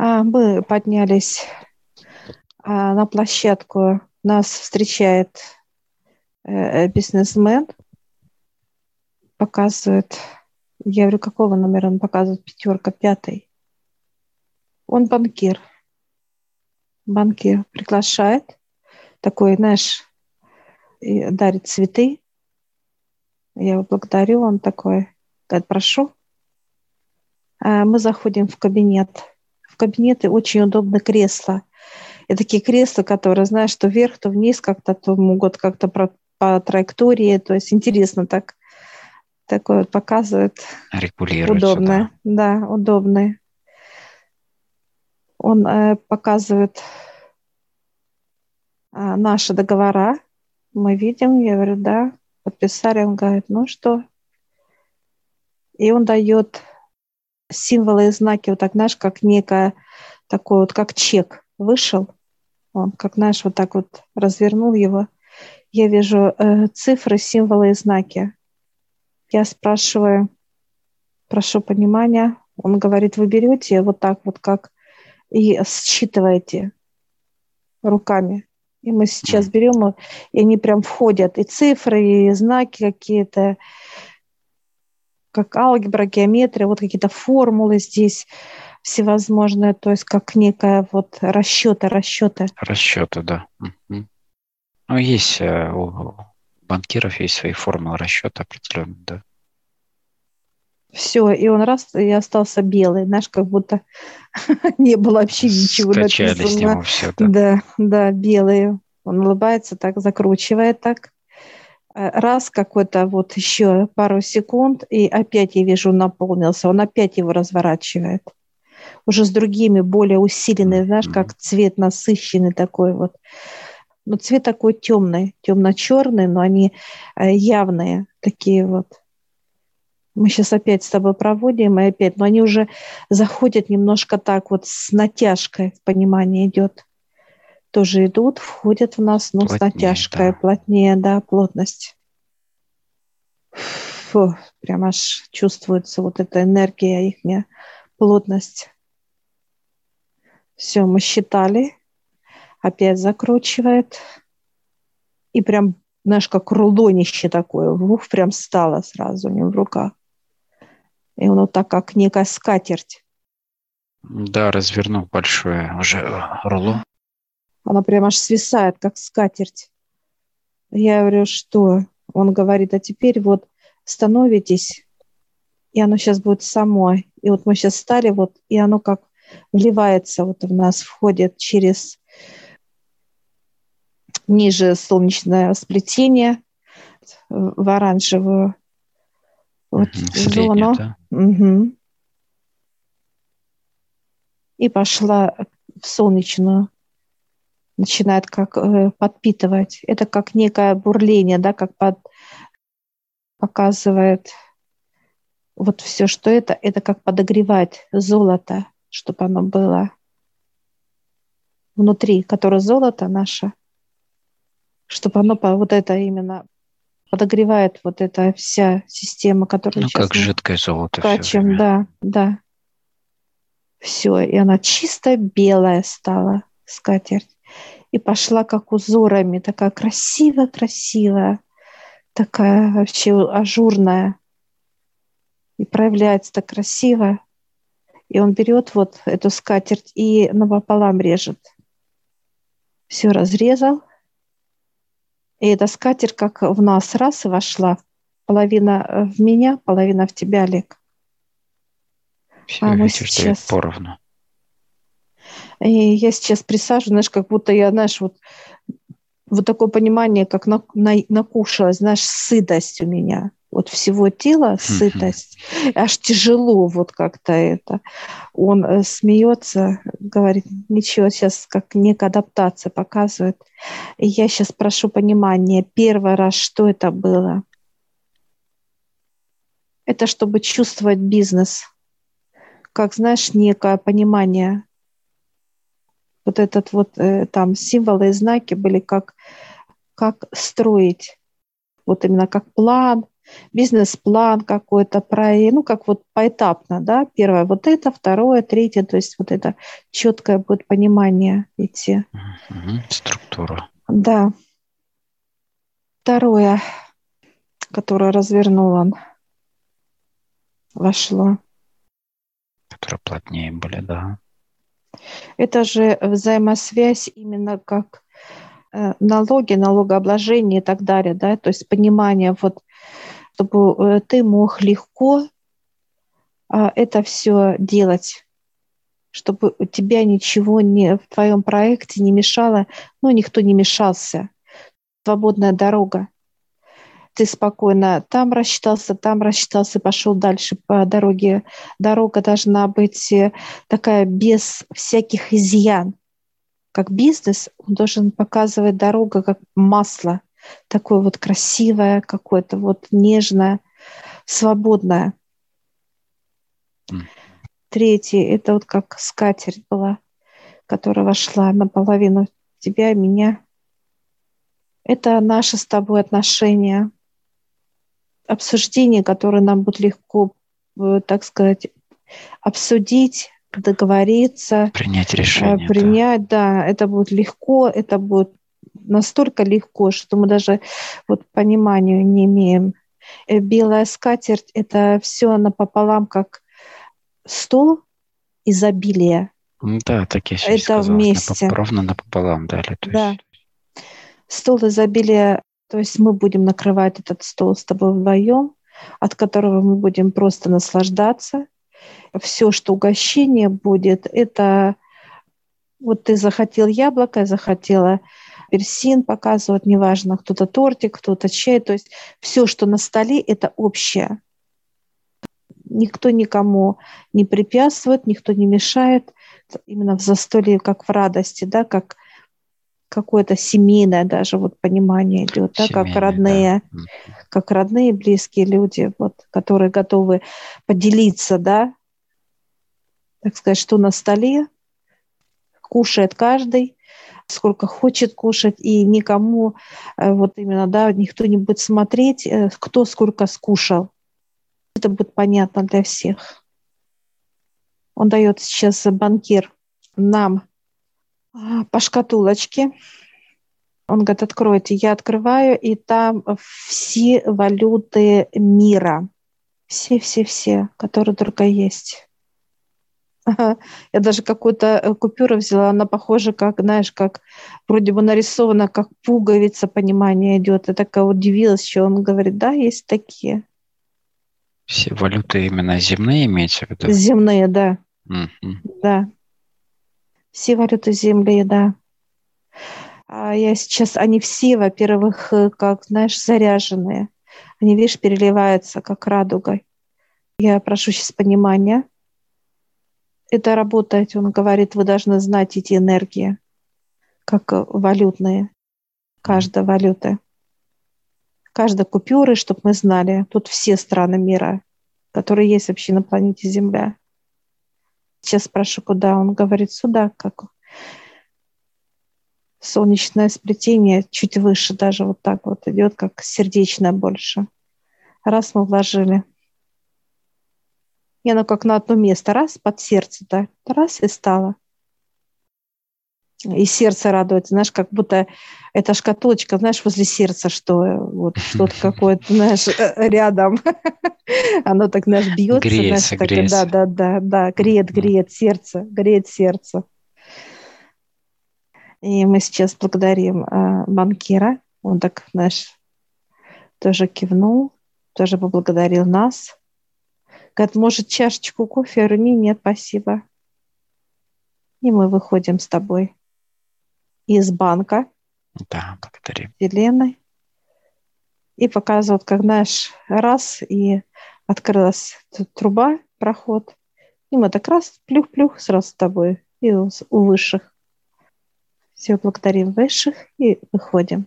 А, мы поднялись а, на площадку. Нас встречает э, бизнесмен, показывает, я говорю, какого номера он показывает, пятерка, пятый. Он банкир. Банкир приглашает, такой, знаешь, дарит цветы. Я его благодарю, он такой, говорит, прошу. А мы заходим в кабинет. В кабинете очень удобно кресло. И такие кресла, которые, знаешь, то вверх, то вниз как-то, то могут как-то по, по траектории. То есть интересно так такое вот показывает. Удобное. Да, да удобное. Он э, показывает э, наши договора. Мы видим, я говорю, да, подписали. Он говорит, ну что? И он дает символы и знаки, вот так, знаешь, как некое такой вот, как чек вышел. Он, как, знаешь, вот так вот развернул его. Я вижу э, цифры, символы и знаки. Я спрашиваю, прошу понимания. Он говорит, вы берете вот так вот, как и считываете руками. И мы сейчас берем, и они прям входят, и цифры, и знаки какие-то, как алгебра, геометрия, вот какие-то формулы здесь всевозможные, то есть как некая вот расчеты, расчеты. Расчеты, да. Угу. Ну, есть э, у банкиров есть свои формулы расчета определенные, да. Все, и он раз и остался белый, знаешь, как будто не было вообще ничего Скачали написано. с него все, да. Да, да, белый. Он улыбается так, закручивает так. Раз какой-то вот еще пару секунд, и опять я вижу, наполнился. Он опять его разворачивает. Уже с другими, более усиленными, знаешь, как цвет насыщенный такой вот. Но цвет такой темный, темно-черный, но они э, явные такие вот. Мы сейчас опять с тобой проводим, и опять, но они уже заходят немножко так вот с натяжкой, понимание идет. Тоже идут, входят в нас, но плотнее, с натяжкой, да. плотнее, да, плотность. Фу, прям аж чувствуется вот эта энергия их, плотность. Все, мы считали, опять закручивает. И прям, знаешь, как рулонище такое, ух, прям стало сразу у него в руках. И он вот так, как некая скатерть. Да, развернул большое уже руло. Она прям аж свисает, как скатерть. Я говорю, что? Он говорит, а теперь вот становитесь, и оно сейчас будет само. И вот мы сейчас стали, вот, и оно как вливается вот в нас, входит через ниже солнечное сплетение в оранжевую вот зону. Да? Угу. И пошла в солнечную. Начинает как э, подпитывать. Это как некое бурление, да, как под, показывает вот все, что это, это как подогревать золото, чтобы оно было внутри, которое золото наше, чтобы оно вот это именно подогревает вот эта вся система, которая ну, сейчас как жидкое золото. Качем, да, да. Все, и она чисто белая стала, скатерть. И пошла как узорами, такая красивая-красивая, такая вообще ажурная. И проявляется так красиво. И он берет вот эту скатерть и напополам режет. Все разрезал, и эта скатерть как в нас раз и вошла. Половина э, в меня, половина в тебя, Олег. Все, а мы сейчас... поровну. И я сейчас присаживаюсь, знаешь, как будто я, знаешь, вот, вот такое понимание, как на, на, накушалась, знаешь, сытость у меня вот всего тела сытость, аж тяжело вот как-то это. Он э, смеется, говорит, ничего, сейчас как некая адаптация показывает. И я сейчас прошу понимания, первый раз, что это было? Это чтобы чувствовать бизнес, как, знаешь, некое понимание. Вот этот вот э, там символы и знаки были как, как строить, вот именно как план – бизнес-план какой-то, ну, как вот поэтапно, да, первое вот это, второе, третье, то есть вот это четкое будет понимание идти. Структура. Да. Второе, которое развернул он, вошло. Которые плотнее были, да. Это же взаимосвязь именно как э, налоги, налогообложение и так далее, да, то есть понимание вот чтобы э, ты мог легко а, это все делать, чтобы у тебя ничего не в твоем проекте не мешало, ну, никто не мешался. Свободная дорога. Ты спокойно там рассчитался, там рассчитался, пошел дальше по дороге. Дорога должна быть э, такая без всяких изъян. Как бизнес, он должен показывать дорогу как масло – такое вот красивое, какое-то вот нежное, свободное. Mm. Третье, это вот как скатерть была, которая вошла наполовину тебя меня. Это наши с тобой отношения, обсуждение, которое нам будет легко, э, так сказать, обсудить, договориться. Принять решение. Принять, да. да, это будет легко, это будет настолько легко, что мы даже вот пониманию не имеем. Э, белая скатерть – это все напополам, как стол изобилия. Да, так я сейчас Это сказала, вместе. ровно напополам дали. То да. Есть... Стол изобилия, то есть мы будем накрывать этот стол с тобой вдвоем, от которого мы будем просто наслаждаться. Все, что угощение будет, это вот ты захотел яблоко, я захотела апельсин показывают, неважно, кто-то тортик, кто-то чай. То есть все, что на столе, это общее. Никто никому не препятствует, никто не мешает. Именно в застолье, как в радости, да, как какое-то семейное даже вот понимание идет, да, как родные, да. как родные близкие люди, вот, которые готовы поделиться, да, так сказать, что на столе, кушает каждый, сколько хочет кушать, и никому э, вот именно, да, никто не будет смотреть, э, кто сколько скушал. Это будет понятно для всех. Он дает сейчас банкир нам по шкатулочке. Он говорит, откройте. Я открываю, и там все валюты мира. Все-все-все, которые только есть. Я даже какую-то э, купюру взяла, она похожа, как, знаешь, как вроде бы нарисована, как пуговица, понимание идет. Я такая удивилась, что он говорит, да, есть такие. Все валюты именно земные имеются в виду? Земные, да. Mm-hmm. Да. Все валюты земли, да. А я сейчас, они все, во-первых, э, как, знаешь, заряженные. Они, видишь, переливаются, как радугой. Я прошу сейчас понимания это работать, он говорит, вы должны знать эти энергии, как валютные, каждая валюта. Каждая купюры, чтобы мы знали, тут все страны мира, которые есть вообще на планете Земля. Сейчас спрошу, куда? Он говорит, сюда, как солнечное сплетение, чуть выше даже вот так вот идет, как сердечное больше. Раз мы вложили – и оно как на одно место, раз, под сердце, да, раз, и стало. И сердце радуется, знаешь, как будто эта шкатулочка, знаешь, возле сердца, что вот что-то какое-то, знаешь, э, рядом. Оно так, знаешь, бьется. Греется, знаешь, греется. Так, да, да, да, да, греет, греет сердце, греет сердце. И мы сейчас благодарим э, банкира. Он так, знаешь, тоже кивнул, тоже поблагодарил нас. Говорит, может, чашечку кофе? Я говорю, нет, спасибо. И мы выходим с тобой из банка. Да, благодарим. Еленой. И показывают, как, знаешь, раз, и открылась труба, проход. И мы так раз, плюх-плюх, сразу с тобой. И у высших. Все, благодарим высших и выходим.